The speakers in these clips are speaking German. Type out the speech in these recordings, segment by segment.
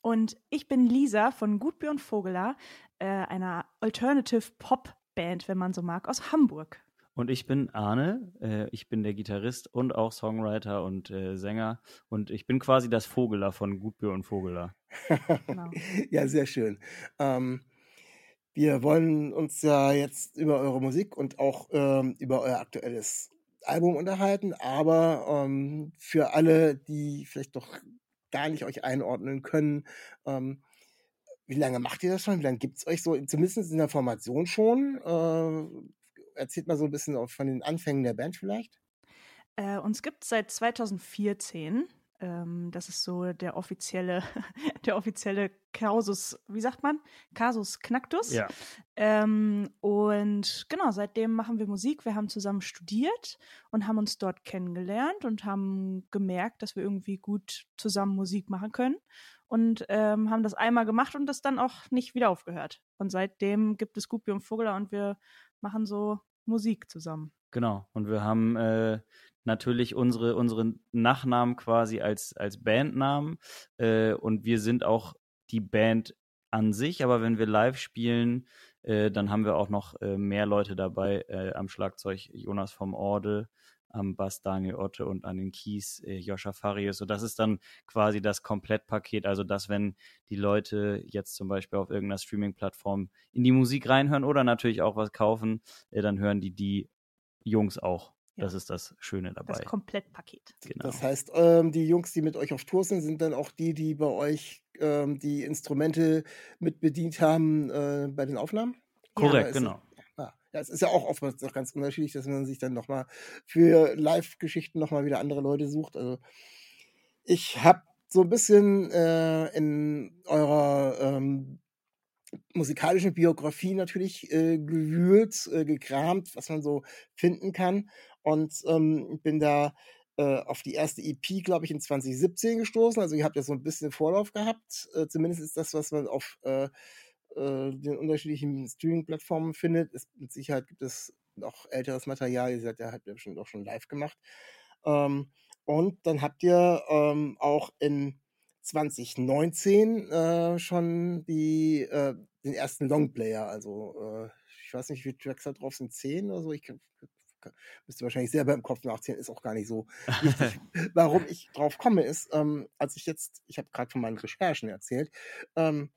Und ich bin Lisa von Gutbier und Vogeler, äh, einer Alternative Pop Band, wenn man so mag, aus Hamburg. Und ich bin Arne, äh, ich bin der Gitarrist und auch Songwriter und äh, Sänger. Und ich bin quasi das Vogeler von Gutbier und Vogeler. Genau. ja, sehr schön. Ähm, wir wollen uns ja jetzt über eure Musik und auch ähm, über euer aktuelles Album unterhalten, aber ähm, für alle, die vielleicht doch gar nicht euch einordnen können, ähm, wie lange macht ihr das schon? Wie lange gibt es euch so, zumindest in der Formation schon? Äh, erzählt mal so ein bisschen von den Anfängen der Band vielleicht. Äh, uns gibt es seit 2014. Ähm, das ist so der offizielle, der offizielle Kausus, wie sagt man? Casus Knacktus. Ja. Ähm, und genau, seitdem machen wir Musik. Wir haben zusammen studiert und haben uns dort kennengelernt und haben gemerkt, dass wir irgendwie gut zusammen Musik machen können. Und ähm, haben das einmal gemacht und das dann auch nicht wieder aufgehört. Und seitdem gibt es Gupi und Vogeler und wir machen so Musik zusammen. Genau. Und wir haben äh, natürlich unsere, unsere Nachnamen quasi als, als Bandnamen. Äh, und wir sind auch die Band an sich, aber wenn wir live spielen, äh, dann haben wir auch noch äh, mehr Leute dabei. Äh, am Schlagzeug Jonas vom Orde, am Bass Daniel Otte und an den Keys äh, Joscha Farius. Und das ist dann quasi das Komplettpaket. Also, dass wenn die Leute jetzt zum Beispiel auf irgendeiner Streaming-Plattform in die Musik reinhören oder natürlich auch was kaufen, äh, dann hören die die Jungs auch. Ja. Das ist das Schöne dabei. Das Komplettpaket. Genau. Das heißt, ähm, die Jungs, die mit euch auf Tour sind, sind dann auch die, die bei euch ähm, die Instrumente mit bedient haben äh, bei den Aufnahmen? Korrekt, genau. Ja, ja, es ist ja auch oftmals doch ganz unterschiedlich, dass man sich dann nochmal für Live-Geschichten nochmal wieder andere Leute sucht. Also ich habe so ein bisschen äh, in eurer ähm, musikalischen Biografie natürlich äh, gewühlt, äh, gekramt, was man so finden kann. Und ähm, bin da äh, auf die erste EP, glaube ich, in 2017 gestoßen. Also ihr habt ja so ein bisschen Vorlauf gehabt. Äh, zumindest ist das, was man auf äh, äh, den unterschiedlichen Streaming-Plattformen findet. Es, mit Sicherheit gibt es noch älteres Material. Ihr seid ja halt bestimmt auch schon live gemacht. Ähm, und dann habt ihr ähm, auch in 2019 äh, schon die, äh, den ersten Longplayer. Also äh, ich weiß nicht, wie viele Tracks da drauf sind, zehn oder so. Ich kann- müsste wahrscheinlich selber im Kopf nachzählen, ist auch gar nicht so wichtig. Warum ich drauf komme, ist, ähm, als ich jetzt, ich habe gerade von meinen Recherchen erzählt, ähm,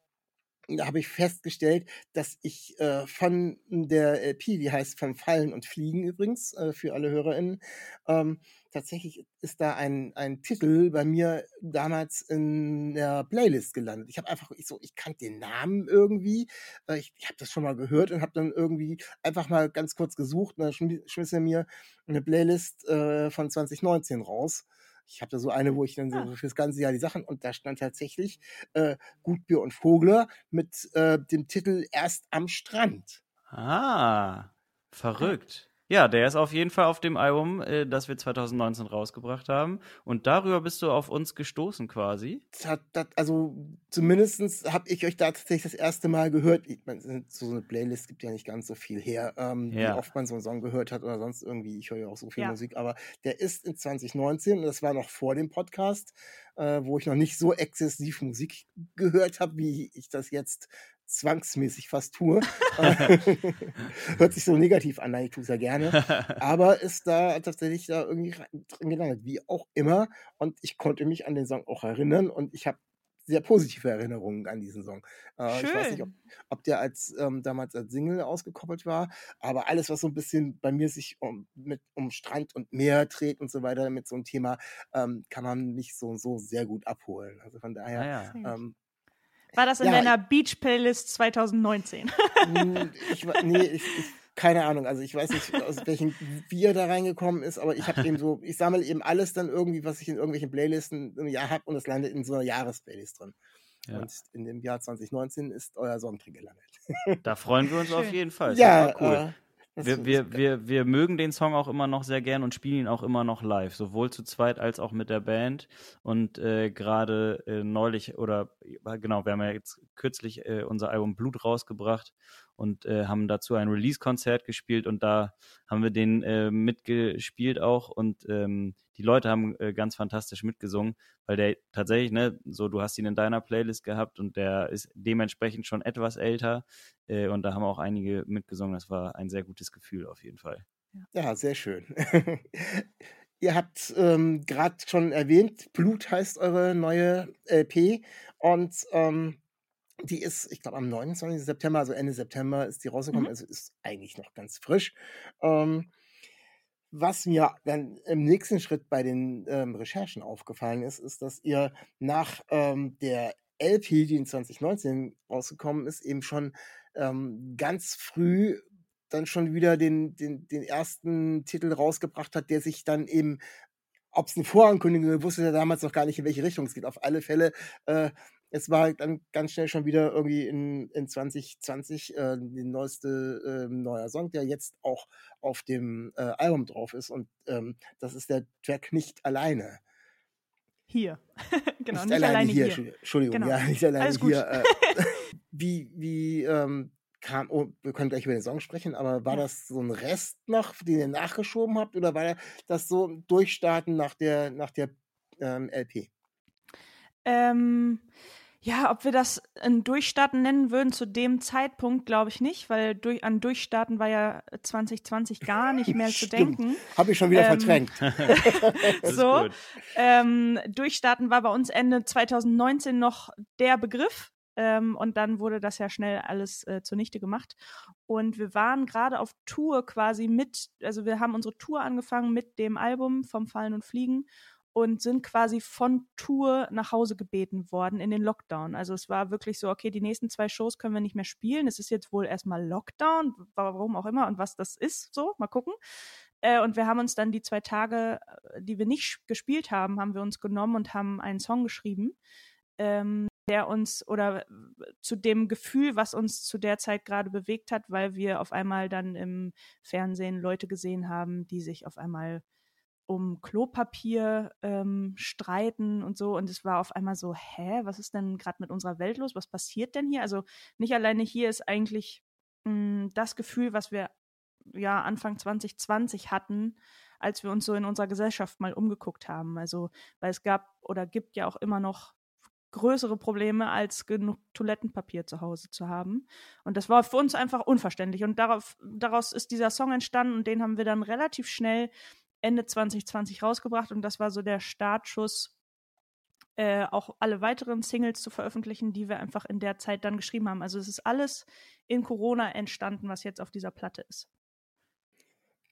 habe ich festgestellt, dass ich äh, von der LP, die heißt Von Fallen und Fliegen übrigens, äh, für alle HörerInnen, ähm, tatsächlich ist da ein, ein Titel bei mir damals in der Playlist gelandet. Ich habe einfach, ich so, ich kannte den Namen irgendwie, äh, ich, ich habe das schon mal gehört und habe dann irgendwie einfach mal ganz kurz gesucht und dann schmi- schmiss er mir eine Playlist äh, von 2019 raus. Ich habe da so eine, wo ich dann so Ah. fürs ganze Jahr die Sachen und da stand tatsächlich äh, Gutbier und Vogler mit äh, dem Titel Erst am Strand. Ah, verrückt. Ja, der ist auf jeden Fall auf dem Album, äh, das wir 2019 rausgebracht haben. Und darüber bist du auf uns gestoßen quasi. Das hat, das, also zumindest habe ich euch da tatsächlich das erste Mal gehört. Ich meine, so eine Playlist gibt ja nicht ganz so viel her, ähm, Ja. wie oft man so einen Song gehört hat oder sonst irgendwie. Ich höre ja auch so viel Ja. Musik, aber der ist in 2019 und das war noch vor dem Podcast, äh, wo ich noch nicht so exzessiv Musik gehört habe, wie ich das jetzt zwangsmäßig fast tue. Hört sich so negativ an, nein, ich tue es ja gerne. aber ist da tatsächlich da irgendwie drin gelandet, wie auch immer. Und ich konnte mich an den Song auch erinnern und ich habe sehr positive Erinnerungen an diesen Song. Äh, ich weiß nicht, ob, ob der als ähm, damals als Single ausgekoppelt war, aber alles, was so ein bisschen bei mir sich um, mit, um Strand und Meer dreht und so weiter, mit so einem Thema, ähm, kann man mich so so sehr gut abholen. Also von daher, Ah, ja. Ähm, War das in ja, deiner Beach Playlist 2019? Hm, ich, nee, ich, ich keine Ahnung. Also ich weiß nicht, aus welchem Bier da reingekommen ist, aber ich habe eben so, ich sammle eben alles dann irgendwie, was ich in irgendwelchen Playlisten im Jahr habe und es landet in so einer Jahresplaylist drin. Ja. Und in dem Jahr 2019 ist euer Song drin gelandet. Da freuen wir uns Schön. auf jeden Fall. Ist ja, cool. äh, das Wir, wir, wir, wir mögen den Song auch immer noch sehr gern und spielen ihn auch immer noch live, sowohl zu zweit als auch mit der Band. Und äh, gerade äh, neulich, oder genau, wir haben ja jetzt kürzlich äh, unser Album Blut rausgebracht und äh, haben dazu ein Release-Konzert gespielt und da haben wir den äh, mitgespielt auch und ähm, die Leute haben äh, ganz fantastisch mitgesungen, weil der tatsächlich, ne, so du hast ihn in deiner Playlist gehabt und der ist dementsprechend schon etwas älter äh, und da haben auch einige mitgesungen. Das war ein sehr gutes Gefühl auf jeden Fall. Ja, sehr schön. Ihr habt ähm, gerade schon erwähnt, Blut heißt eure neue LP und ähm, die ist, ich glaube, am 29. September, also Ende September ist die rausgekommen, Mhm. also ist eigentlich noch ganz frisch. Ähm, was mir dann im nächsten Schritt bei den ähm, Recherchen aufgefallen ist, ist, dass ihr nach ähm, der LP, die in 2019 rausgekommen ist, eben schon ähm, ganz früh dann schon wieder den, den, den ersten Titel rausgebracht hat, der sich dann eben, ob es eine Vorankündigung wusste er damals noch gar nicht, in welche Richtung es geht. Auf alle Fälle, äh, es war dann ganz schnell schon wieder irgendwie in, in 2020 äh, die neueste äh, neuer Song, der jetzt auch auf dem äh, Album drauf ist. Und ähm, das ist der Track nicht alleine. Hier. genau, nicht, nicht, alleine hier. Entschuldigung, Entschuldigung, Genau. ja, nicht alleine Alles gut. hier. Äh, wie wie ähm, kam, oh, wir können gleich über den Song sprechen, aber war Ja. das so ein Rest noch, den ihr nachgeschoben habt, oder war das so ein Durchstarten nach der, nach der ähm, LP? Ähm, ja, ob wir das ein Durchstarten nennen würden zu dem Zeitpunkt, glaube ich nicht, weil durch, an Durchstarten war ja 2020 gar nicht mehr zu denken. Habe ich schon wieder Ähm, verdrängt. So, ähm, Durchstarten war bei uns Ende 2019 noch der Begriff. Ähm, und dann wurde das ja schnell alles äh, zunichte gemacht. Und wir waren gerade auf Tour quasi mit, also wir haben unsere Tour angefangen mit dem Album vom Fallen und Fliegen und sind quasi von Tour nach Hause gebeten worden in den Lockdown. Also es war wirklich so, okay, die nächsten zwei Shows können wir nicht mehr spielen. Es ist jetzt wohl erstmal Lockdown, warum auch immer und was das ist, so, mal gucken. Äh, und wir haben uns dann die zwei Tage, äh, die wir nicht gespielt haben, haben wir uns genommen und haben einen Song geschrieben, ähm, der uns oder zu dem Gefühl, was uns zu der Zeit gerade bewegt hat, weil wir auf einmal dann im Fernsehen Leute gesehen haben, die sich auf einmal um Klopapier ähm, streiten und so. Und es war auf einmal so, hä, was ist denn gerade mit unserer Welt los? Was passiert denn hier? Also nicht alleine hier ist eigentlich mh, das Gefühl, was wir ja Anfang 2020 hatten, als wir uns so in unserer Gesellschaft mal umgeguckt haben. Also, weil es gab oder gibt ja auch immer noch größere Probleme, als genug Toilettenpapier zu Hause zu haben. Und das war für uns einfach unverständlich. Und darauf, daraus ist dieser Song entstanden und den haben wir dann relativ schnell Ende 2020 rausgebracht. Und das war so der Startschuss, äh, auch alle weiteren Singles zu veröffentlichen, die wir einfach in der Zeit dann geschrieben haben. Also es ist alles in Corona entstanden, was jetzt auf dieser Platte ist.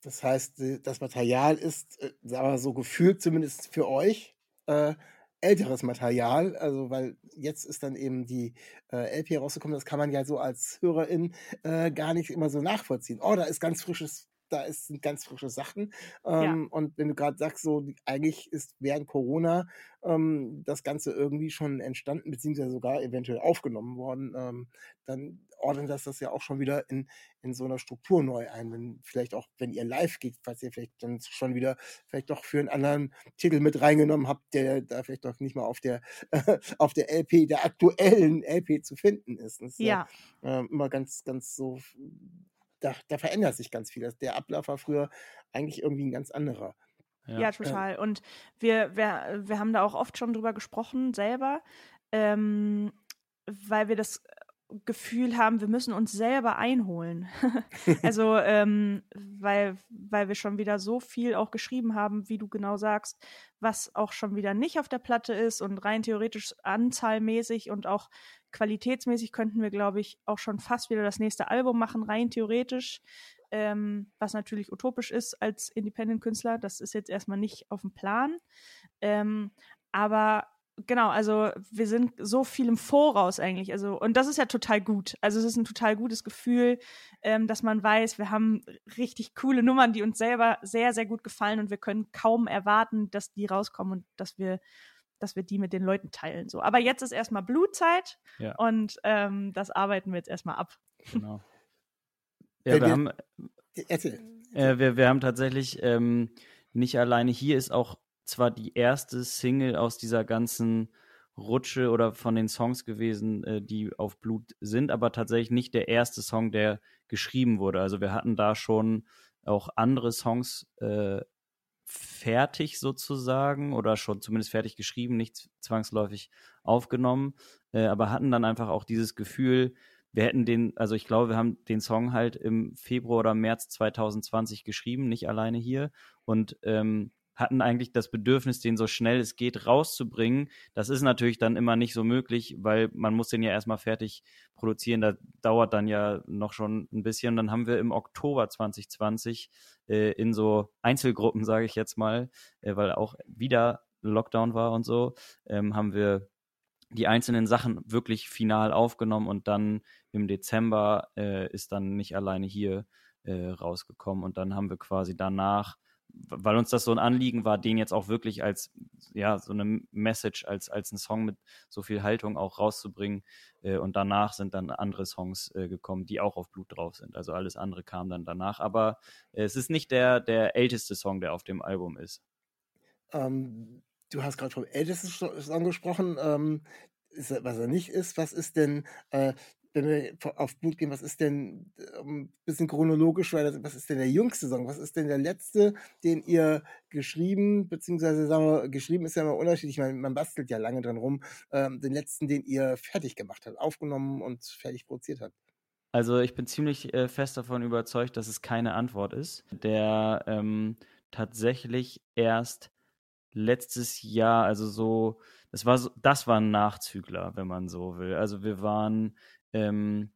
Das heißt, äh, das Material ist, äh, aber so gefühlt zumindest für euch, äh, älteres Material. Also, weil jetzt ist dann eben die äh, LP rausgekommen. Das kann man ja so als Hörerin äh, gar nicht immer so nachvollziehen. Oh, da ist ganz frisches, da ist, sind ganz frische Sachen. Ähm, Und wenn du gerade sagst, so eigentlich ist während Corona ähm, das Ganze irgendwie schon entstanden, beziehungsweise sogar eventuell aufgenommen worden, ähm, dann ordnet das das ja auch schon wieder in, in so einer Struktur neu ein. Wenn, vielleicht auch, wenn ihr live geht, falls ihr vielleicht dann schon wieder vielleicht doch für einen anderen Titel mit reingenommen habt, der da vielleicht doch nicht mal auf der, auf der LP, der aktuellen LP zu finden ist. Das ist Ja, ähm, immer ganz, ganz so, da, da verändert sich ganz viel. Das- Der Ablauf war früher eigentlich irgendwie ein ganz anderer. Ja, total. Und wir, wir, wir haben da auch oft schon drüber gesprochen, selber, ähm, weil wir das Gefühl haben, wir müssen uns selber einholen. also, ähm, weil, weil wir schon wieder so viel auch geschrieben haben, wie du genau sagst, was auch schon wieder nicht auf der Platte ist und rein theoretisch anzahlmäßig und auch qualitätsmäßig könnten wir, glaube ich, auch schon fast wieder das nächste Album machen, rein theoretisch ähm, was natürlich utopisch ist als Independent-Künstler. Das ist jetzt erstmal nicht auf dem Plan. Ähm, aber genau, also wir sind so viel im Voraus eigentlich. Also, und das ist ja total gut. Also es ist ein total gutes Gefühl, ähm, dass man weiß, wir haben richtig coole Nummern, die uns selber sehr, sehr gut gefallen und wir können kaum erwarten, dass die rauskommen und dass wir dass wir die mit den Leuten teilen. So. Aber jetzt ist erstmal Blutzeit Ja. und ähm, das arbeiten wir jetzt erstmal ab. Genau. Äh, Ja, wir wir- haben, Erzähl. Äh, wir, wir haben tatsächlich ähm, nicht alleine. Hier ist auch zwar die erste Single aus dieser ganzen Rutsche oder von den Songs gewesen, äh, die auf Blut sind, aber tatsächlich nicht der erste Song, der geschrieben wurde. Also wir hatten da schon auch andere Songs äh, fertig sozusagen oder schon zumindest fertig geschrieben, nicht zwangsläufig aufgenommen, äh, aber hatten dann einfach auch dieses Gefühl, wir hätten den, also ich glaube, wir haben den Song halt im Februar oder März 2020 geschrieben, nicht alleine hier und ähm, hatten eigentlich das Bedürfnis, den so schnell es geht rauszubringen. Das ist natürlich dann immer nicht so möglich, weil man muss den ja erstmal fertig produzieren. Da dauert dann ja noch schon ein bisschen. Dann haben wir im Oktober 2020 äh, in so Einzelgruppen, sage ich jetzt mal, äh, weil auch wieder Lockdown war und so, ähm, haben wir die einzelnen Sachen wirklich final aufgenommen und dann im Dezember äh, ist dann nicht alleine hier äh, rausgekommen und dann haben wir quasi danach, weil uns das so ein Anliegen war, den jetzt auch wirklich als ja so eine Message als als ein Song mit so viel Haltung auch rauszubringen äh, und danach sind dann andere Songs äh, gekommen, die auch auf Blut drauf sind. Also alles andere kam dann danach, aber äh, es ist nicht der der älteste Song, der auf dem Album ist. Ähm, du hast gerade vom ältesten Song gesprochen. Ähm, ist, was er nicht ist, was ist denn, äh, wenn wir vo- auf Blut gehen, was ist denn, ein bisschen chronologisch, was ist denn der jüngste Song? Was ist denn der letzte, den ihr geschrieben, beziehungsweise sagen wir, geschrieben ist ja immer unterschiedlich, man, man bastelt ja lange dran rum, ähm, den letzten, den ihr fertig gemacht habt, aufgenommen und fertig produziert habt? Also ich bin ziemlich äh, fest davon überzeugt, dass es keine Antwort ist, der ähm, tatsächlich erst letztes Jahr, also so, das war so, das war ein Nachzügler, wenn man so will. Also wir waren, ähm,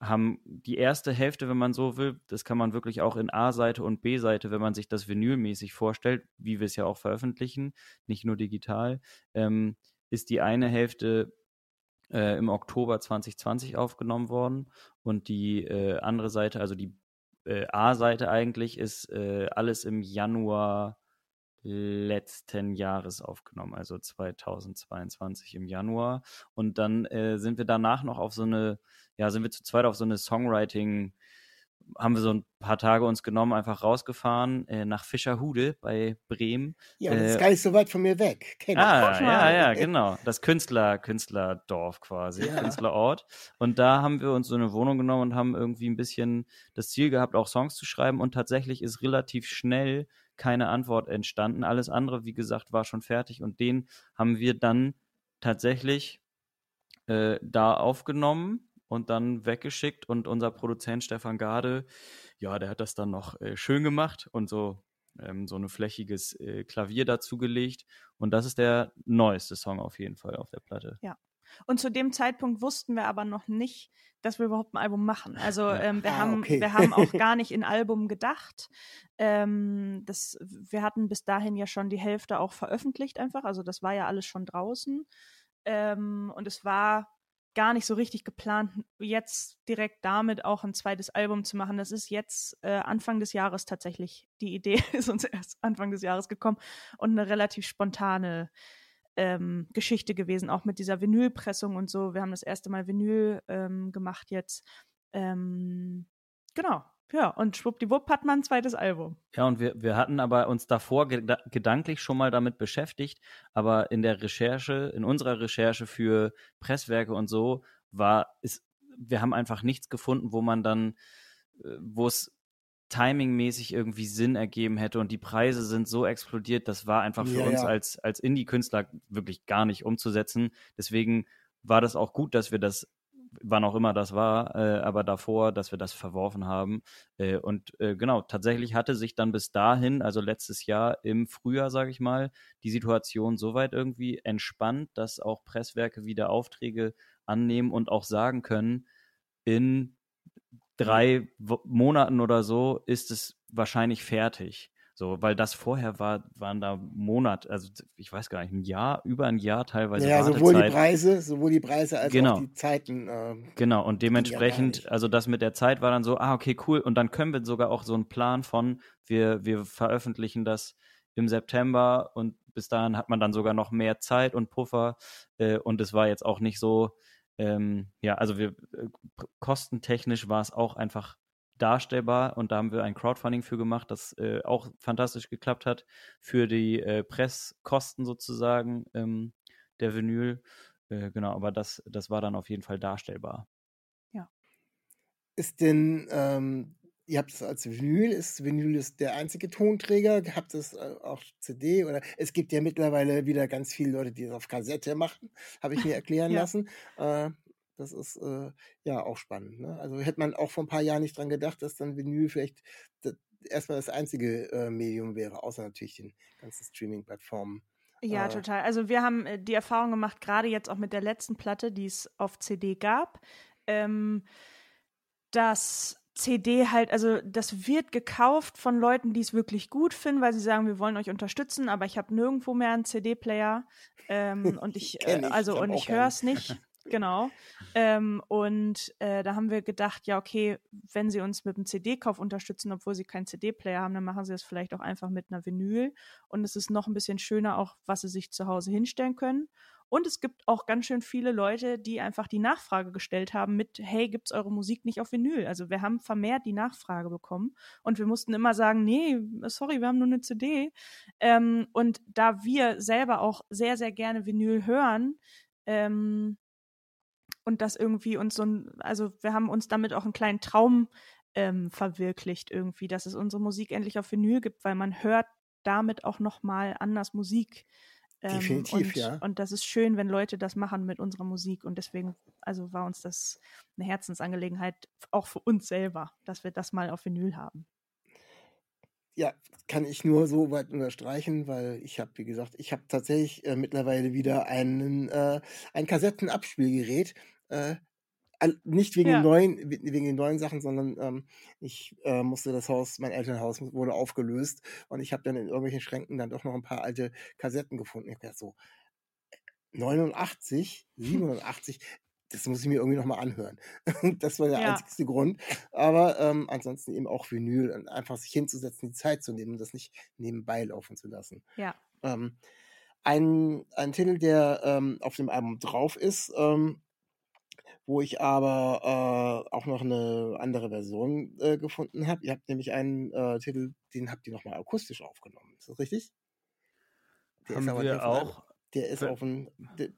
haben die erste Hälfte, wenn man so will, das kann man wirklich auch in A-Seite und B-Seite, wenn man sich das vinylmäßig vorstellt, wie wir es ja auch veröffentlichen, nicht nur digital, ähm, ist die eine Hälfte äh, im Oktober 2020 aufgenommen worden und die äh, andere Seite, also die äh, A-Seite eigentlich, ist äh, alles im Januar letzten Jahres aufgenommen, also 2022 im Januar. Und dann äh, sind wir danach noch auf so eine, ja, sind wir zu zweit auf so eine Songwriting, haben wir so ein paar Tage uns genommen, einfach rausgefahren äh, nach Fischerhude bei Bremen. Ja, das ist Äh, gar nicht so weit von mir weg. Kenn ich. Ah, ja, ja, genau. Das Künstler, Künstlerdorf quasi, Ja. Künstlerort. Und da haben wir uns so eine Wohnung genommen und haben irgendwie ein bisschen das Ziel gehabt, auch Songs zu schreiben. Und tatsächlich ist relativ schnell keine Antwort entstanden. Alles andere, wie gesagt, war schon fertig. Und den haben wir dann tatsächlich äh, da aufgenommen und dann weggeschickt. Und unser Produzent Stefan Gade, ja, der hat das dann noch äh, schön gemacht und so ähm, so ein flächiges äh, Klavier dazugelegt. Und das ist der neueste Song auf jeden Fall auf der Platte. Und zu dem Zeitpunkt wussten wir aber noch nicht, dass wir überhaupt ein Album machen. Also ähm, wir, Ah, haben, okay. wir haben auch gar nicht in Album gedacht. Ähm, das, wir hatten bis dahin ja schon die Hälfte auch veröffentlicht einfach. Also das war ja alles schon draußen. Ähm, und es war gar nicht so richtig geplant, jetzt direkt damit auch ein zweites Album zu machen. Das ist jetzt äh, Anfang des Jahres tatsächlich. Die Idee ist uns erst Anfang des Jahres gekommen und eine relativ spontane ähm, Geschichte gewesen, auch mit dieser Vinylpressung und so. Wir haben das erste Mal Vinyl ähm, gemacht jetzt. Ähm, genau, ja, und schwuppdiwupp hat man ein zweites Album. Ja, und wir, wir hatten aber uns davor geda gedanklich schon mal damit beschäftigt, aber in der Recherche, in unserer Recherche für Presswerke und so, war, ist, wir haben einfach nichts gefunden, wo man dann, äh, wo es timingmäßig irgendwie Sinn ergeben hätte und die Preise sind so explodiert, das war einfach für Ja, uns ja. als, als Indie-Künstler wirklich gar nicht umzusetzen. Deswegen war das auch gut, dass wir das, wann auch immer das war, äh, aber davor, dass wir das verworfen haben. Äh, und äh, genau, tatsächlich hatte sich dann bis dahin, also letztes Jahr im Frühjahr, sage ich mal, die Situation soweit irgendwie entspannt, dass auch Presswerke wieder Aufträge annehmen und auch sagen können, in drei Monaten oder so ist es wahrscheinlich fertig. So, weil das vorher war, waren da Monat, also ich weiß gar nicht, ein Jahr, über ein Jahr teilweise. Ja, sowohl die Preise, sowohl die Preise als Genau. auch die Zeiten. Äh, Genau, und dementsprechend, also das mit der Zeit war dann so, ah, okay, cool. Und dann können wir sogar auch so einen Plan von, wir, wir veröffentlichen das im September und bis dahin hat man dann sogar noch mehr Zeit und Puffer. Äh, und es war jetzt auch nicht so, ähm, ja, also wir äh, kostentechnisch war es auch einfach darstellbar und da haben wir ein Crowdfunding für gemacht, das äh, auch fantastisch geklappt hat für die äh, Presskosten sozusagen ähm, der Vinyl. Äh, genau, aber das, das war dann auf jeden Fall darstellbar. ist denn, ähm, ihr habt es als Vinyl, ist Vinyl ist der einzige Tonträger? Habt es äh, auch CD? Oder es gibt ja mittlerweile wieder ganz viele Leute, die es auf Kassette machen, habe ich mir erklären Ja. lassen. Äh, das ist äh, ja auch spannend. Ne? Also hätte man auch vor ein paar Jahren nicht dran gedacht, dass dann Vinyl vielleicht das, erstmal das einzige äh, Medium wäre, außer natürlich den ganzen Streaming-Plattformen. Ja, Äh, total. Also wir haben äh, die Erfahrung gemacht, gerade jetzt auch mit der letzten Platte, die es auf CD gab, ähm, dass CD halt, also das wird gekauft von Leuten, die es wirklich gut finden, weil sie sagen, wir wollen euch unterstützen, aber ich habe nirgendwo mehr einen CD-Player ähm, und ich, äh, also ich und ich höre es nicht. Genau. Ähm, und äh, da haben wir gedacht, ja, okay, wenn sie uns mit dem CD-Kauf unterstützen, obwohl sie keinen CD-Player haben, dann machen sie das vielleicht auch einfach mit einer Vinyl. Und es ist noch ein bisschen schöner, auch was sie sich zu Hause hinstellen können. Und es gibt auch ganz schön viele Leute, die einfach die Nachfrage gestellt haben mit, hey, gibt's eure Musik nicht auf Vinyl? Also wir haben vermehrt die Nachfrage bekommen und wir mussten immer sagen, nee, sorry, wir haben nur eine CD. Ähm, und da wir selber auch sehr, sehr gerne Vinyl hören, ähm, und das irgendwie uns so ein, also wir haben uns damit auch einen kleinen Traum ähm, verwirklicht irgendwie, dass es unsere Musik endlich auf Vinyl gibt, weil man hört damit auch noch mal anders Musik. Ähm, Definitiv, und, ja. Und das ist schön, wenn Leute das machen mit unserer Musik und deswegen, also war uns das eine Herzensangelegenheit, auch für uns selber, dass wir das mal auf Vinyl haben. Ja, kann ich nur so weit unterstreichen, weil ich habe, wie gesagt, ich habe tatsächlich äh, mittlerweile wieder einen, äh, ein Kassettenabspielgerät. Äh, nicht wegen, Ja. den neuen, we- wegen den neuen Sachen, sondern ähm, ich äh, musste das Haus, mein Elternhaus wurde aufgelöst und ich habe dann in irgendwelchen Schränken dann doch noch ein paar alte Kassetten gefunden. Ich habe gedacht, so 89, 87, das muss ich mir irgendwie nochmal anhören. das war der Ja. einzigste Grund. Aber ähm, ansonsten eben auch Vinyl und einfach sich hinzusetzen, die Zeit zu nehmen und das nicht nebenbei laufen zu lassen. Ja. Ähm, ein, ein Titel, der ähm, auf dem Album drauf ist, ähm, wo ich aber äh, auch noch eine andere Version äh, gefunden habe. Ihr habt nämlich einen äh, Titel, den habt ihr nochmal akustisch aufgenommen. Ist das richtig? Der Haben aber wir auch. Der ist Bl- auf dem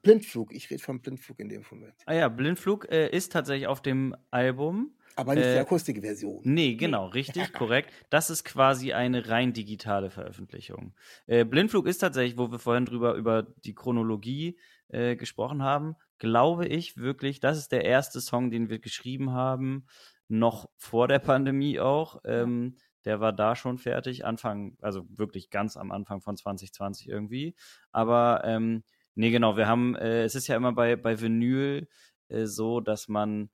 Blindflug. Ich rede vom Blindflug in dem Moment. Ah ja, Blindflug äh, ist tatsächlich auf dem Album. Aber nicht die Äh, Akustikversion. Nee, genau, richtig, korrekt. Das ist quasi eine rein digitale Veröffentlichung. Äh, Blindflug ist tatsächlich, wo wir vorhin drüber über die Chronologie äh, gesprochen haben, glaube ich wirklich, das ist der erste Song, den wir geschrieben haben, noch vor der Pandemie auch. Ähm, der war da schon fertig, Anfang, also wirklich ganz am Anfang von 2020 irgendwie. Aber ähm, nee, genau, wir haben, äh, es ist ja immer bei, bei Vinyl äh, so, dass man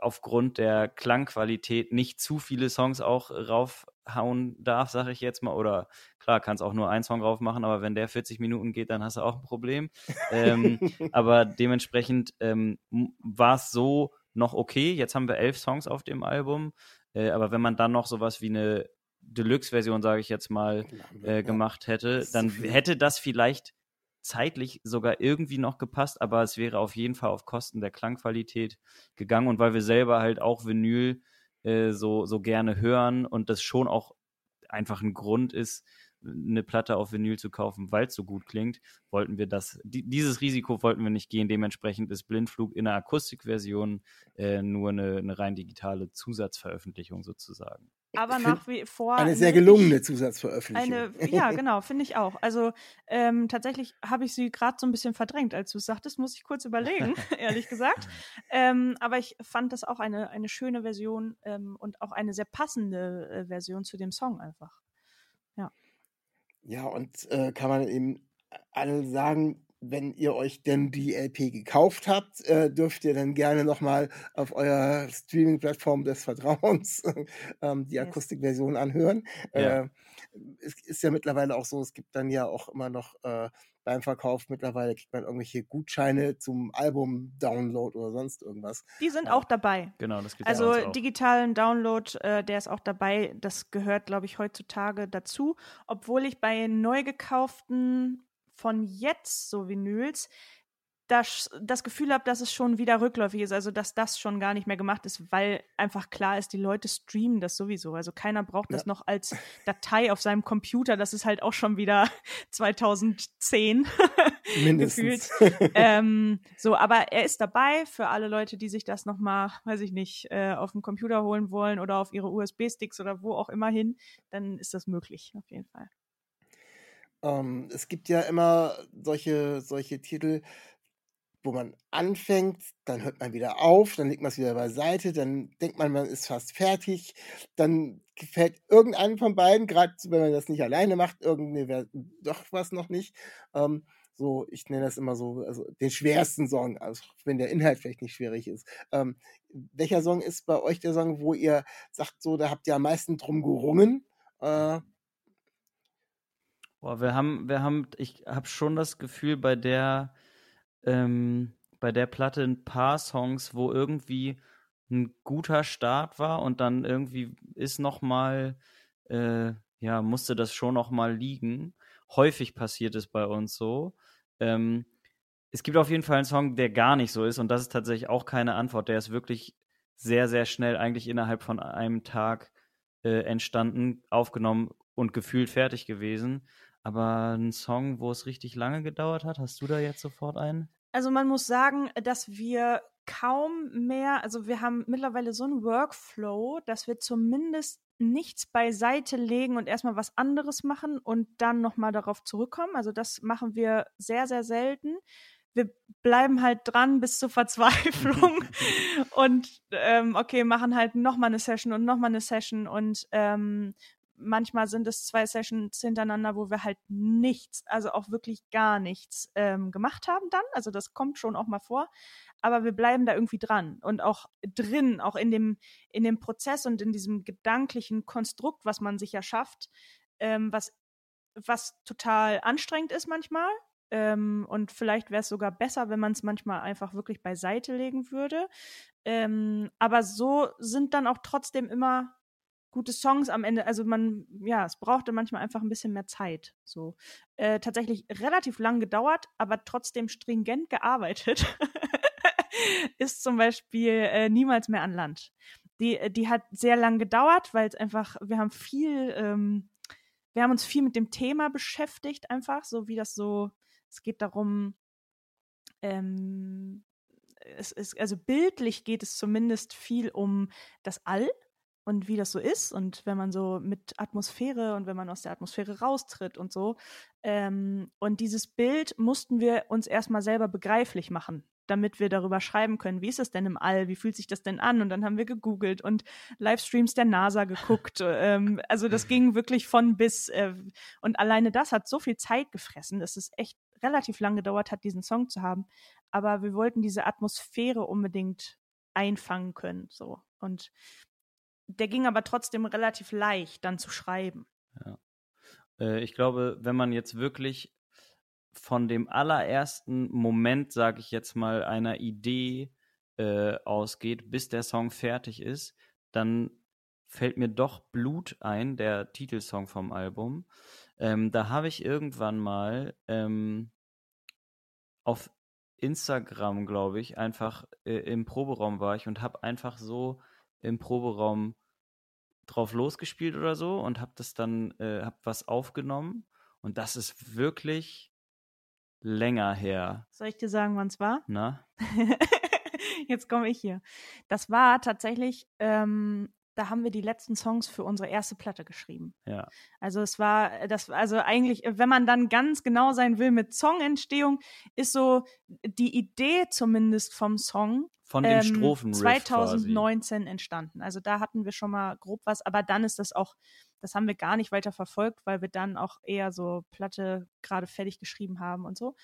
aufgrund der Klangqualität nicht zu viele Songs auch raufhauen darf, sage ich jetzt mal. Oder klar, kannst auch nur einen Song drauf machen, aber wenn der 40 Minuten geht, dann hast du auch ein Problem. ähm, aber dementsprechend ähm, war es so noch okay. Jetzt haben wir elf Songs auf dem Album. Äh, aber wenn man dann noch sowas wie eine Deluxe-Version, sage ich jetzt mal, äh, gemacht hätte, dann hätte das vielleicht zeitlich sogar irgendwie noch gepasst, aber es wäre auf jeden Fall auf Kosten der Klangqualität gegangen und weil wir selber halt auch Vinyl äh, so, so gerne hören und das schon auch einfach ein Grund ist, eine Platte auf Vinyl zu kaufen, weil es so gut klingt, wollten wir das, die, dieses Risiko wollten wir nicht gehen. Dementsprechend ist Blindflug in der Akustikversion äh, nur eine, eine rein digitale Zusatzveröffentlichung sozusagen. Aber Ich nach wie vor Eine sehr gelungene Zusatzveröffentlichung. Eine, ja, genau, finde ich auch. Also ähm, tatsächlich habe ich sie gerade so ein bisschen verdrängt, als du es sagtest, muss ich kurz überlegen, ehrlich gesagt. Ähm, aber ich fand das auch eine, eine schöne Version ähm, und auch eine sehr passende äh, Version zu dem Song einfach. Ja, und äh, kann man eben alle sagen, wenn ihr euch denn die LP gekauft habt, äh, dürft ihr dann gerne nochmal auf eurer Streaming-Plattform des Vertrauens ähm, die Yes. Akustikversion anhören. Ja. Äh, es ist ja mittlerweile auch so, es gibt dann ja auch immer noch äh, beim Verkauf mittlerweile kriegt man irgendwelche Gutscheine zum Album-Download oder sonst irgendwas. Die sind Ja. auch dabei. Genau, das gibt Also auch. digitalen Download, äh, der ist auch dabei. Das gehört, glaube ich, heutzutage dazu. Obwohl ich bei neu gekauften von jetzt so Vinyls das, das Gefühl habe, dass es schon wieder rückläufig ist. Also dass das schon gar nicht mehr gemacht ist, weil einfach klar ist, die Leute streamen das sowieso. Also keiner braucht das Ja. noch als Datei auf seinem Computer. Das ist halt auch schon wieder 2010 Mindestens. ähm, so, aber er ist dabei für alle Leute, die sich das nochmal, weiß ich nicht, äh, auf dem Computer holen wollen oder auf ihre USB-Sticks oder wo auch immer hin, dann ist das möglich, auf jeden Fall. Ähm, es gibt ja immer solche, solche Titel, wo man anfängt, dann hört man wieder auf, dann legt man es wieder beiseite, dann denkt man, man ist fast fertig, dann gefällt irgendeinem von beiden, gerade wenn man das nicht alleine macht, irgendwie doch was noch nicht. Ähm, so, ich nenne das immer so, also den schwersten Song, also wenn der Inhalt vielleicht nicht schwierig ist. Ähm, welcher Song ist bei euch der Song, wo ihr sagt, so, da habt ihr am meisten drum gerungen? Äh, Boah, wir haben, wir haben, ich habe schon das Gefühl, bei der, ähm, bei der Platte ein paar Songs, wo irgendwie ein guter Start war und dann irgendwie ist noch mal, äh, ja, musste das schon noch mal liegen. Häufig passiert es bei uns so. Ähm, es gibt auf jeden Fall einen Song, der gar nicht so ist und das ist tatsächlich auch keine Antwort. Der ist wirklich sehr, sehr schnell, eigentlich innerhalb von einem Tag äh, entstanden, aufgenommen und gefühlt fertig gewesen. Aber ein Song, wo es richtig lange gedauert hat, hast du da jetzt sofort einen? Also man muss sagen, dass wir kaum mehr, also wir haben mittlerweile so einen Workflow, dass wir zumindest nichts beiseite legen und erstmal was anderes machen und dann nochmal darauf zurückkommen. Also das machen wir sehr, sehr selten. Wir bleiben halt dran bis zur Verzweiflung und ähm, okay, machen halt nochmal eine Session und nochmal eine Session und ähm, manchmal sind es zwei Sessions hintereinander, wo wir halt nichts, also auch wirklich gar nichts ähm, gemacht haben dann. Also das kommt schon auch mal vor. Aber wir bleiben da irgendwie dran und auch drin, auch in dem, in dem Prozess und in diesem gedanklichen Konstrukt, was man sich ja schafft, ähm, was, was total anstrengend ist manchmal. Ähm, und vielleicht wäre es sogar besser, wenn man es manchmal einfach wirklich beiseite legen würde. Ähm, aber so sind dann auch trotzdem immer gute Songs am Ende. Also man, ja, es brauchte manchmal einfach ein bisschen mehr Zeit. So äh, tatsächlich relativ lang gedauert, aber trotzdem stringent gearbeitet. ist zum Beispiel äh, niemals mehr an Land. Die, äh, die hat sehr lang gedauert, weil es einfach, wir haben viel, ähm, wir haben uns viel mit dem Thema beschäftigt, einfach, so wie das so, es geht darum, ähm, es ist, also bildlich geht es zumindest viel um das All und wie das so ist und wenn man so mit Atmosphäre und wenn man aus der Atmosphäre raustritt und so. Ähm, und dieses Bild mussten wir uns erstmal selber begreiflich machen, damit wir darüber schreiben können, wie ist es denn im All, wie fühlt sich das denn an? Und dann haben wir gegoogelt und Livestreams der NASA geguckt. ähm, also das ging wirklich von bis. Äh, und alleine das hat so viel Zeit gefressen, dass es echt relativ lang gedauert hat, diesen Song zu haben. Aber wir wollten diese Atmosphäre unbedingt einfangen können. So. Und der ging aber trotzdem relativ leicht dann zu schreiben. Äh, ich glaube, wenn man jetzt wirklich von dem allerersten Moment, sage ich jetzt mal, einer Idee äh, ausgeht, bis der Song fertig ist, dann fällt mir doch Blut ein, der Titelsong vom Album. Ähm, da habe ich irgendwann mal ähm, auf Instagram, glaube ich, einfach äh, im Proberaum war ich und habe einfach so im Proberaum drauf losgespielt oder so und habe das dann, äh, habe was aufgenommen und das ist wirklich länger her. Soll ich dir sagen, wann es war? Na? Jetzt komme ich hier. Das war tatsächlich, ähm, da haben wir die letzten Songs für unsere erste Platte geschrieben. Ja. Also es war, das, also eigentlich, wenn man dann ganz genau sein will mit Songentstehung, ist so die Idee zumindest vom Song Von dem ähm, Strophen 2019 entstanden. Also da hatten wir schon mal grob was, aber dann ist das auch das haben wir gar nicht weiter verfolgt, weil wir dann auch eher so Platte gerade fertig geschrieben haben und so.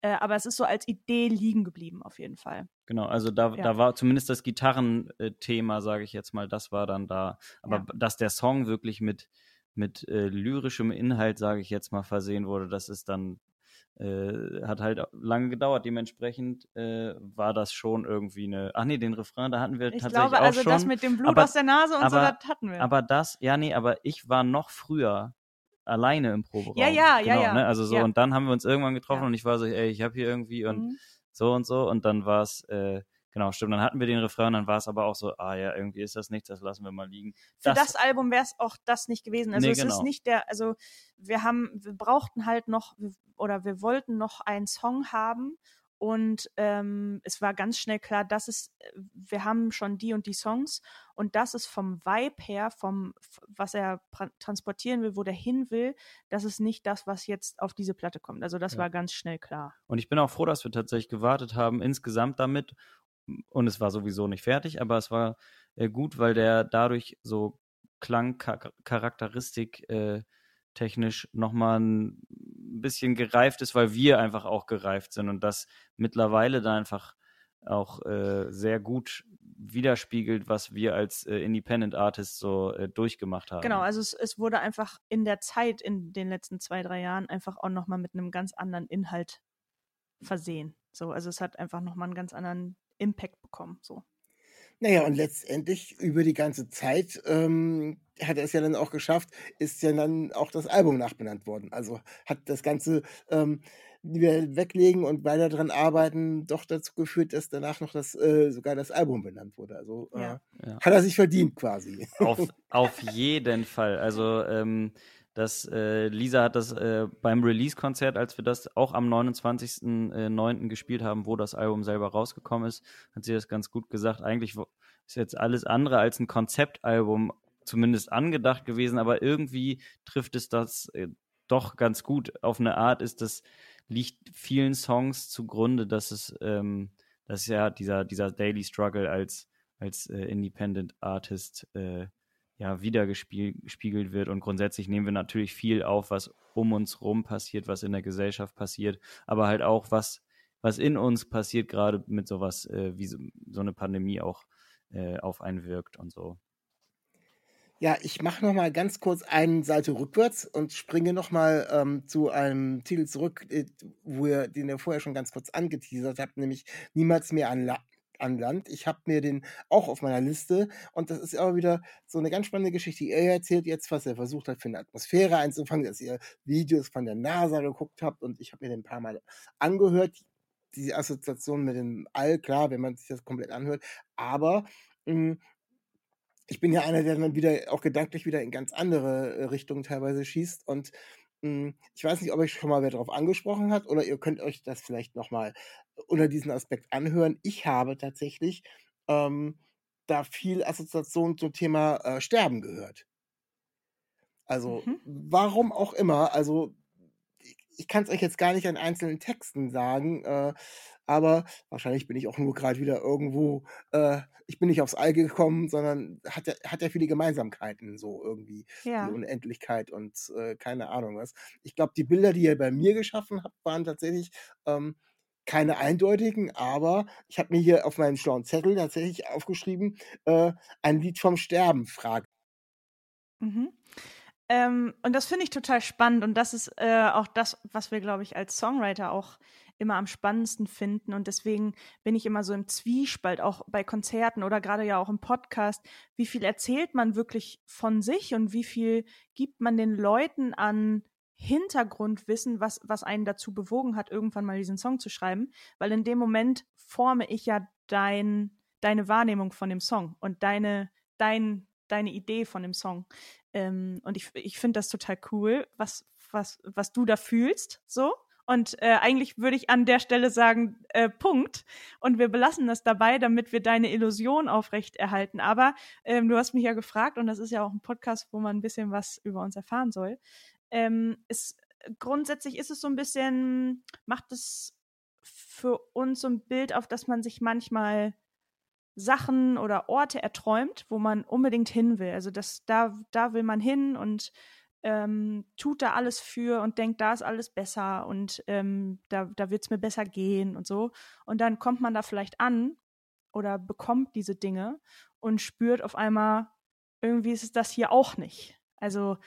Äh, aber es ist so als Idee liegen geblieben, auf jeden Fall. Genau, also da, Ja. da war zumindest das Gitarrenthema, sage ich jetzt mal, das war dann da. Aber Ja. dass der Song wirklich mit, mit äh, lyrischem Inhalt, sage ich jetzt mal, versehen wurde, das ist dann, äh, hat halt lange gedauert. Dementsprechend äh, war das schon irgendwie eine. Ach nee, den Refrain, da hatten wir Ich tatsächlich glaube, auch also schon. das mit dem Blut aber- aus der Nase und so, aber- das hatten wir. Aber das, ja, nee, aber ich war noch früher alleine im Proberaum. Ja, ja, ja, genau, ja. Ne? Also so, Ja. und dann haben wir uns irgendwann getroffen Ja. und ich war so, ey, ich habe hier irgendwie und Mhm. so und so und dann war es, äh, genau, stimmt, dann hatten wir den Refrain, dann war es aber auch so, ah ja, irgendwie ist das nichts, das lassen wir mal liegen. Für das, Album wäre es auch das nicht gewesen. Also Nee, es genau. ist nicht der, also wir haben, wir brauchten halt noch oder wir wollten noch einen Song haben und ähm, es war ganz schnell klar, dass es, wir haben schon die und die Songs und das ist vom Vibe her, vom was er transportieren will, wo der hin will, das ist nicht das, was jetzt auf diese Platte kommt. Also das Ja. war ganz schnell klar. Und ich bin auch froh, dass wir tatsächlich gewartet haben, insgesamt damit. Und es war sowieso nicht fertig, aber es war äh, gut, weil der dadurch so Klangcharakteristik äh, technisch nochmal ein bisschen gereift ist, weil wir einfach auch gereift sind und das mittlerweile dann einfach auch äh, sehr gut widerspiegelt, was wir als äh, Independent Artists so äh, durchgemacht haben. Genau, also es, es wurde einfach in der Zeit, in den letzten zwei, drei Jahren, einfach auch nochmal mit einem ganz anderen Inhalt versehen. So, also es hat einfach nochmal einen ganz anderen Impact bekommen. So. Naja, und letztendlich über die ganze Zeit ähm, hat er es ja dann auch geschafft, ist ja dann auch das Album nachbenannt worden. Also hat das Ganze ähm, wir weglegen und weiter dran arbeiten doch dazu geführt, dass danach noch das äh, sogar das Album benannt wurde. Also äh, Ja. Ja. hat er sich verdient quasi. Auf, auf jeden Fall. Also ähm, das, äh, Lisa hat das äh, beim Release-Konzert, als wir das auch am 29.09. gespielt haben, wo das Album selber rausgekommen ist, hat sie das ganz gut gesagt. Eigentlich ist jetzt alles andere als ein Konzeptalbum zumindest angedacht gewesen, aber irgendwie trifft es das äh, doch ganz gut. Auf eine Art ist das, liegt vielen Songs zugrunde, dass es, ähm, dass ja dieser, dieser Daily Struggle als, als äh, Independent Artist äh, ja wiedergespiegelt wird und grundsätzlich nehmen wir natürlich viel auf, was um uns rum passiert, was in der Gesellschaft passiert, aber halt auch was was in uns passiert, gerade mit sowas äh, wie so, so eine Pandemie auch äh, auf einen wirkt und so. Ja, ich mache noch mal ganz kurz eine Seite rückwärts und springe noch mal ähm, zu einem Titel zurück, äh, wo ihr, den ihr vorher schon ganz kurz angeteasert habt, nämlich Niemals mehr an, an Land. Ich habe mir den auch auf meiner Liste und das ist aber wieder so eine ganz spannende Geschichte. Er erzählt jetzt, was er versucht hat für eine Atmosphäre einzufangen, dass ihr Videos von der NASA geguckt habt und ich habe mir den ein paar Mal angehört. Die Assoziation mit dem All, klar, wenn man sich das komplett anhört, aber mh, ich bin ja einer, der dann wieder auch gedanklich wieder in ganz andere äh, Richtungen teilweise schießt. Und ich weiß nicht, ob euch schon mal wer darauf angesprochen hat oder ihr könnt euch das vielleicht nochmal unter diesen Aspekt anhören. Ich habe tatsächlich ähm, da viel Assoziation zum Thema äh, Sterben gehört. Also, Mhm. warum auch immer, also ich, kann es euch jetzt gar nicht an einzelnen Texten sagen, äh, aber wahrscheinlich bin ich auch nur gerade wieder irgendwo, äh, ich bin nicht aufs All gekommen, sondern hat ja, hat ja viele Gemeinsamkeiten, so irgendwie. Ja. Die Unendlichkeit und äh, keine Ahnung was. Ich glaube, die Bilder, die ihr bei mir geschaffen habt, waren tatsächlich ähm, keine eindeutigen, aber ich habe mir hier auf meinem schlauen Zettel tatsächlich aufgeschrieben, äh, ein Lied vom Sterben, Frage. Mhm. Ähm, und das finde ich total spannend und das ist äh, auch das, was wir, glaube ich, als Songwriter auch immer am spannendsten finden und deswegen bin ich immer so im Zwiespalt, auch bei Konzerten oder gerade ja auch im Podcast, wie viel erzählt man wirklich von sich und wie viel gibt man den Leuten an Hintergrundwissen, was, was einen dazu bewogen hat, irgendwann mal diesen Song zu schreiben, weil in dem Moment forme ich ja dein, deine Wahrnehmung von dem Song und deine, dein, deine Idee von dem Song. Ähm, und ich, ich finde das total cool, was, was, was du da fühlst, so. Und äh, eigentlich würde ich an der Stelle sagen, äh, Punkt. Und wir belassen das dabei, damit wir deine Illusion aufrechterhalten. Aber ähm, du hast mich ja gefragt, und das ist ja auch ein Podcast, wo man ein bisschen was über uns erfahren soll. Ähm, ist, grundsätzlich ist es so ein bisschen, macht es für uns so ein Bild auf, dass man sich manchmal Sachen oder Orte erträumt, wo man unbedingt hin will. Also das, da, da will man hin und ähm, tut da alles für und denkt, da ist alles besser und ähm, da, da wird es mir besser gehen und so. Und dann kommt man da vielleicht an oder bekommt diese Dinge und spürt auf einmal, irgendwie ist es das hier auch nicht. Also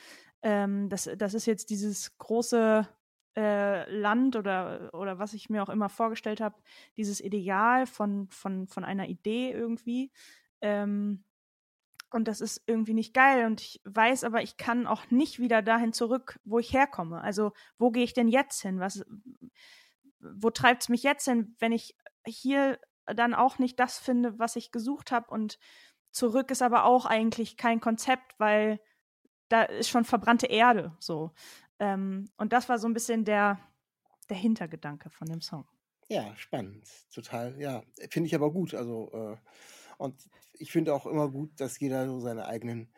ähm, das, das ist jetzt dieses große äh, Land oder, oder was ich mir auch immer vorgestellt habe, dieses Ideal von, von, von einer Idee irgendwie. Ähm, und das ist irgendwie nicht geil. Und ich weiß aber, ich kann auch nicht wieder dahin zurück, wo ich herkomme. Also, wo gehe ich denn jetzt hin? Was, wo treibt es mich jetzt hin, wenn ich hier dann auch nicht das finde, was ich gesucht habe? Und zurück ist aber auch eigentlich kein Konzept, weil da ist schon verbrannte Erde so. Ähm, und das war so ein bisschen der, der Hintergedanke von dem Song. Ja, spannend. Total, ja. Finde ich aber gut. Also, äh, und ich finde auch immer gut, dass jeder so seine eigenen,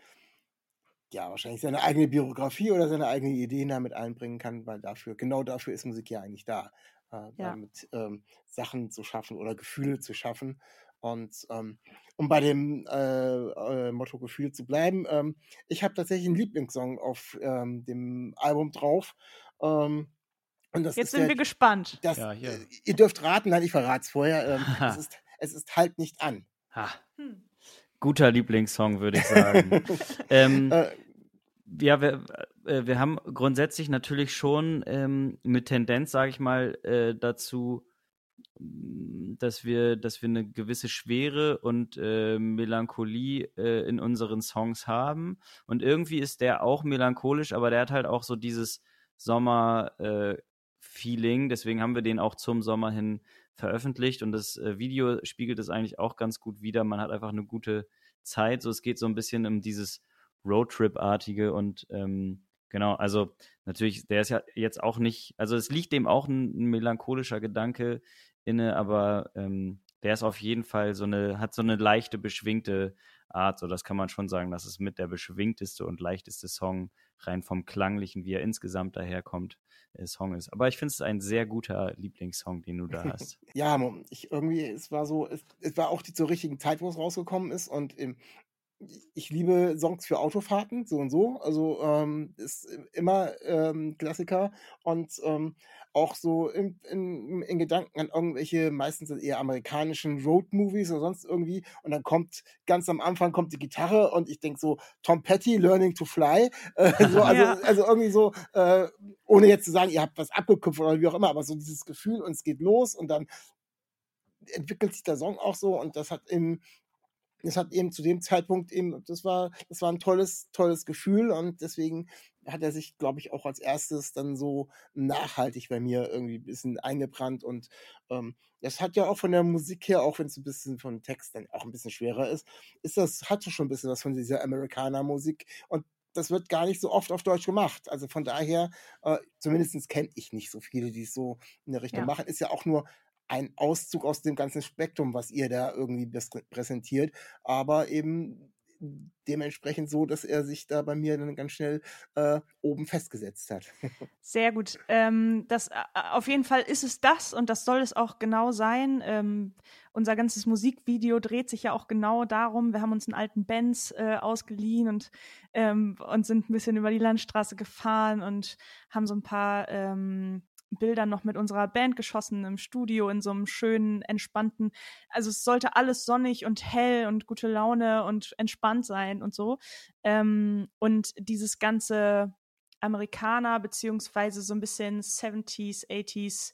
ja, wahrscheinlich seine eigene Biografie oder seine eigenen Ideen damit einbringen kann, weil dafür, genau dafür ist Musik ja eigentlich da. Äh, ja. Damit ähm, Sachen zu schaffen oder Gefühle zu schaffen. Und ähm, um bei dem äh, äh, Motto Gefühl zu bleiben, ähm, ich habe tatsächlich einen Lieblingssong auf ähm, dem Album drauf. Ähm, und das Jetzt sind der, wir gespannt. Das, ja, äh, ihr dürft raten, nein, ich verrate es vorher. Ähm, es, ist, es ist halt nicht an. Hm. Guter Lieblingssong, würde ich sagen. ähm, äh, ja, wir, äh, wir haben grundsätzlich natürlich schon ähm, mit Tendenz, sage ich mal, äh, dazu dass wir, dass wir eine gewisse Schwere und äh, Melancholie äh, in unseren Songs haben. Und irgendwie ist der auch melancholisch, aber der hat halt auch so dieses Sommer-Feeling. Äh, Deswegen haben wir den auch zum Sommer hin veröffentlicht. Und das äh, Video spiegelt es eigentlich auch ganz gut wider. Man hat einfach eine gute Zeit. So, es geht so ein bisschen um dieses Roadtrip-artige und ähm, Genau, also natürlich, der ist ja jetzt auch nicht, also es liegt dem auch ein, ein melancholischer Gedanke inne, aber ähm, der ist auf jeden Fall so eine, hat so eine leichte, beschwingte Art. So, das kann man schon sagen, dass es mit der beschwingteste und leichteste Song rein vom Klanglichen, wie er insgesamt daherkommt, äh, Song ist. Aber ich finde es ein sehr guter Lieblingssong, den du da hast. ja, ich irgendwie, es war so, es, es war auch die zur richtigen Zeit, wo es rausgekommen ist und im, ich liebe Songs für Autofahrten, so und so. Also ähm, ist immer ähm, Klassiker und ähm, auch so in, in, in, Gedanken an irgendwelche, meistens eher amerikanischen Road-Movies oder sonst irgendwie. Und dann kommt ganz am Anfang kommt die Gitarre und ich denke so, Tom Petty, Learning to Fly. Äh, so, also, ja. also irgendwie so, äh, ohne jetzt zu sagen, ihr habt was abgekupft oder wie auch immer, aber so dieses Gefühl und es geht los und dann entwickelt sich der Song auch so und das hat im es hat eben zu dem Zeitpunkt eben, das war, das war ein tolles, tolles Gefühl und deswegen hat er sich, glaube ich, auch als erstes dann so nachhaltig bei mir irgendwie ein bisschen eingebrannt und ähm, das hat ja auch von der Musik her, auch wenn es ein bisschen von Text dann auch ein bisschen schwerer ist, ist das, hat schon ein bisschen was von dieser Amerikaner-Musik und das wird gar nicht so oft auf Deutsch gemacht. Also von daher, äh, zumindest kenne ich nicht so viele, die es so in der Richtung ja. machen. Ist ja auch nur ein Auszug aus dem ganzen Spektrum, was ihr da irgendwie präsentiert, aber eben dementsprechend so, dass er sich da bei mir dann ganz schnell äh, oben festgesetzt hat. Sehr gut. Ähm, das, auf jeden Fall ist es das und das soll es auch genau sein. Ähm, unser ganzes Musikvideo dreht sich ja auch genau darum. Wir haben uns einen alten Benz äh, ausgeliehen und, ähm, und sind ein bisschen über die Landstraße gefahren und haben so ein paar ähm, Bildern noch mit unserer Band geschossen im Studio in so einem schönen, entspannten, also es sollte alles sonnig und hell und gute Laune und entspannt sein und so. Ähm, und dieses ganze Amerikaner beziehungsweise so ein bisschen 70s, 80s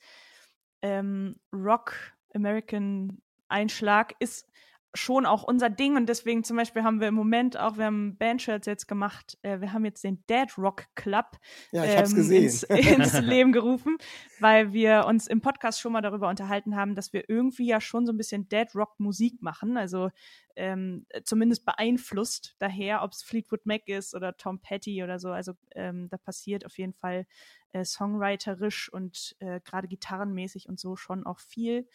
ähm, Rock, American Einschlag ist schon auch unser Ding und deswegen zum Beispiel haben wir im Moment auch, wir haben Bandshirts jetzt gemacht, äh, wir haben jetzt den Dead Rock Club ja, ich ähm, gesehen. Ins, ins Leben gerufen, weil wir uns im Podcast schon mal darüber unterhalten haben, dass wir irgendwie ja schon so ein bisschen Dead Rock Musik machen, also ähm, zumindest beeinflusst daher, ob es Fleetwood Mac ist oder Tom Petty oder so, also ähm, da passiert auf jeden Fall äh, songwriterisch und äh, gerade gitarrenmäßig und so schon auch viel.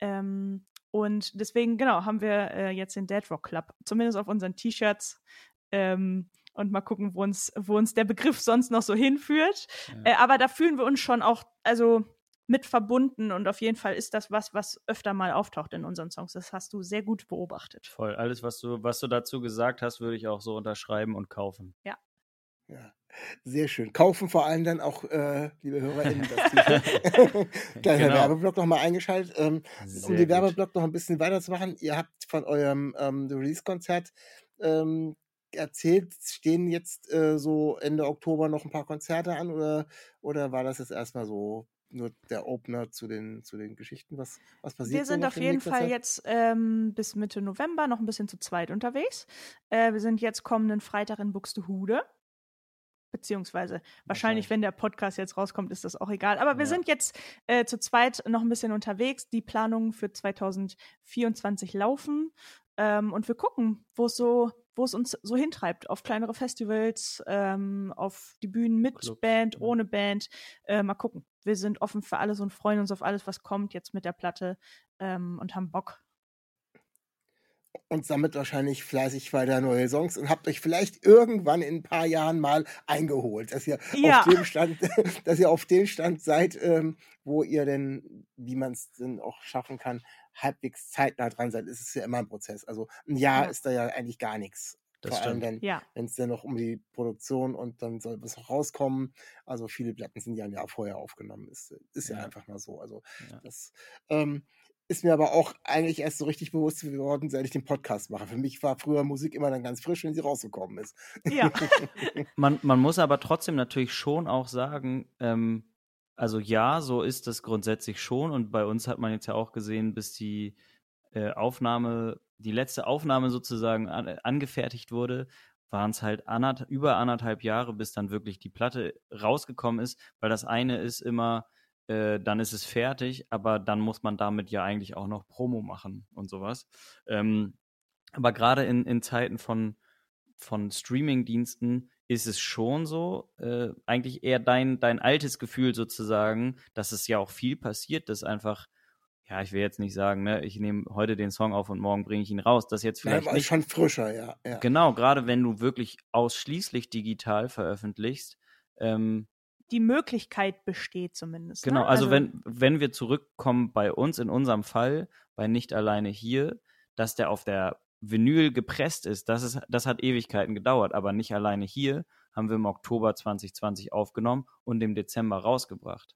Ähm, und deswegen, genau, haben wir äh, jetzt den Dead Rock Club, zumindest auf unseren T-Shirts. Ähm, und mal gucken, wo uns, wo uns der Begriff sonst noch so hinführt. Ja. Äh, aber da fühlen wir uns schon auch, also mit verbunden und auf jeden Fall ist das was, was öfter mal auftaucht in unseren Songs. Das hast du sehr gut beobachtet. Voll. Alles, was du, was du dazu gesagt hast, würde ich auch so unterschreiben und kaufen. Ja. Ja, sehr schön. Kaufen vor allem dann auch, äh, liebe HörerInnen, das T-Shirt. Kleiner Genau. Werbeblock nochmal eingeschaltet. Ähm, um den. Werbeblock noch ein bisschen weiterzumachen, ihr habt von eurem ähm, Release-Konzert ähm, erzählt, stehen jetzt äh, so Ende Oktober noch ein paar Konzerte an oder, oder war das jetzt erstmal so nur der Opener zu den, zu den Geschichten? Was, was passiert Wir so sind noch auf jeden Fall Zeit? jetzt ähm, bis Mitte November noch ein bisschen zu zweit unterwegs. Äh, wir sind jetzt kommenden Freitag in Buxtehude. Beziehungsweise wahrscheinlich, wenn der Podcast jetzt rauskommt, ist das auch egal. Aber wir Ja. sind jetzt äh, zu zweit noch ein bisschen unterwegs. Die Planungen für 2024 laufen. Ähm, und wir gucken, wo es so, wo es uns so hintreibt. Auf kleinere Festivals, ähm, auf die Bühnen mit Clubs, Band, ohne Band. Äh, mal gucken. Wir sind offen für alles und freuen uns auf alles, was kommt jetzt mit der Platte ähm, und haben Bock. Und sammelt wahrscheinlich fleißig weiter neue Songs und habt euch vielleicht irgendwann in ein paar Jahren mal eingeholt, dass ihr Ja. auf dem Stand, dass ihr auf dem Stand seid, ähm, wo ihr denn, wie man es denn auch schaffen kann, halbwegs zeitnah dran seid. Es ist ja immer ein Prozess. Also ein Jahr Ja. ist da ja eigentlich gar nichts. Das Vor allem stimmt. dann, Ja, wenn es dann noch um die Produktion und dann soll was noch rauskommen. Also viele Platten sind ja ein Jahr vorher aufgenommen. Ist, ist ja, Ja. einfach mal so. Also Ja. das ähm, ist mir aber auch eigentlich erst so richtig bewusst geworden, seit ich den Podcast mache. Für mich war früher Musik immer dann ganz frisch, wenn sie rausgekommen ist. ja. Man, man muss aber trotzdem natürlich schon auch sagen, ähm, also ja, so ist das grundsätzlich schon. Und bei uns hat man jetzt ja auch gesehen, bis die äh, Aufnahme, die letzte Aufnahme sozusagen an, angefertigt wurde, waren es halt anderth über anderthalb Jahre, bis dann wirklich die Platte rausgekommen ist, weil das eine ist immer, äh, dann ist es fertig, aber dann muss man damit ja eigentlich auch noch Promo machen und sowas. Ähm, aber gerade in, in Zeiten von, von Streaming-Diensten ist es schon so, äh, eigentlich eher dein, dein altes Gefühl sozusagen, dass es ja auch viel passiert, dass einfach, ja, ich will jetzt nicht sagen, ne, ich nehme heute den Song auf und morgen bringe ich ihn raus, das jetzt Ja, vielleicht aber nicht. schon frischer, ja. ja. Genau, gerade wenn du wirklich ausschließlich digital veröffentlichst, ähm, Die Möglichkeit besteht zumindest. Genau, ne? also, wenn, wenn wir zurückkommen bei uns, in unserem Fall, bei Nicht alleine hier, dass der auf der Vinyl gepresst ist, das, ist, das hat Ewigkeiten gedauert, aber nicht alleine hier haben wir im Oktober 2020 aufgenommen und im Dezember rausgebracht.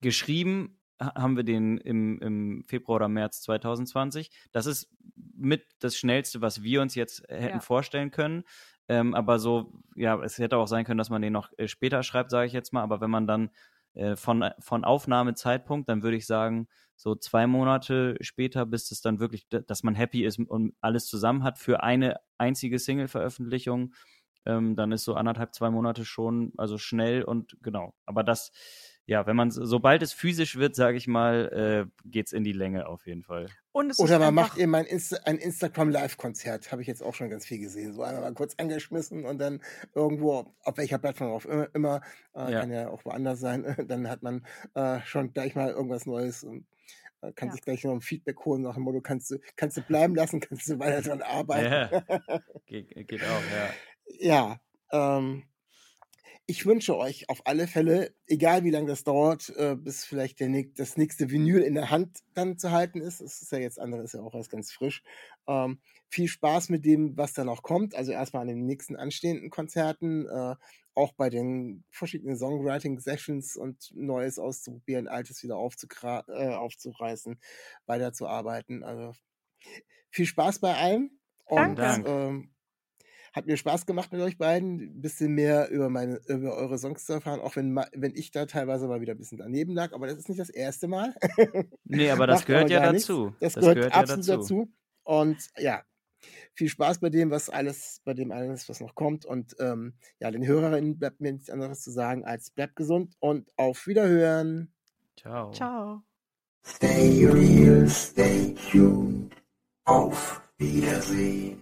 Geschrieben ha- haben wir den im, im Februar oder März 2020. Das ist mit das Schnellste, was wir uns jetzt hätten Ja. vorstellen können. Ähm, aber so, ja, es hätte auch sein können, dass man den noch äh, später schreibt, sage ich jetzt mal. Aber wenn man dann äh, von, von Aufnahmezeitpunkt, dann würde ich sagen, so zwei Monate später, bis es dann wirklich, dass man happy ist und alles zusammen hat für eine einzige Single-Veröffentlichung, ähm, dann ist so anderthalb, zwei Monate schon, also schnell und genau. Aber das, ja, wenn man, sobald es physisch wird, sage ich mal, äh, geht's in die Länge auf jeden Fall. und es Oder ist man macht eben ein, Insta ein Instagram-Live-Konzert, habe ich jetzt auch schon ganz viel gesehen. So einmal mal kurz angeschmissen und dann irgendwo, auf welcher Plattform auch immer, immer äh, Ja. kann ja auch woanders sein, dann hat man äh, schon gleich mal irgendwas Neues und äh, kann Ja. sich gleich noch ein Feedback holen nach dem Motto, kannst du, kannst du bleiben lassen, kannst du weiter dran arbeiten. Ge geht auch, ja. Ja, ähm, ich wünsche euch auf alle Fälle, egal wie lange das dauert, äh, bis vielleicht der, das nächste Vinyl in der Hand dann zu halten ist. Es ist ja jetzt andere, ist ja auch erst ganz frisch. Ähm, viel Spaß mit dem, was da noch kommt. Also erstmal an den nächsten anstehenden Konzerten, äh, auch bei den verschiedenen Songwriting-Sessions und Neues auszuprobieren, Altes wieder äh, aufzureißen, weiterzuarbeiten. Also viel Spaß bei allem. Und Danke. ähm, hat mir Spaß gemacht mit euch beiden, ein bisschen mehr über meine, über eure Songs zu erfahren, auch wenn, wenn ich da teilweise mal wieder ein bisschen daneben lag, aber das ist nicht das erste Mal. Nee, aber das gehört aber ja dazu. Das, gehört, ja absolut dazu. Und ja, viel Spaß bei dem, was alles, bei dem alles, was noch kommt. Und ähm, ja, den Hörerinnen bleibt mir nichts anderes zu sagen als bleibt gesund und auf Wiederhören. Ciao. ciao. Stay real, stay tuned. Auf Wiedersehen.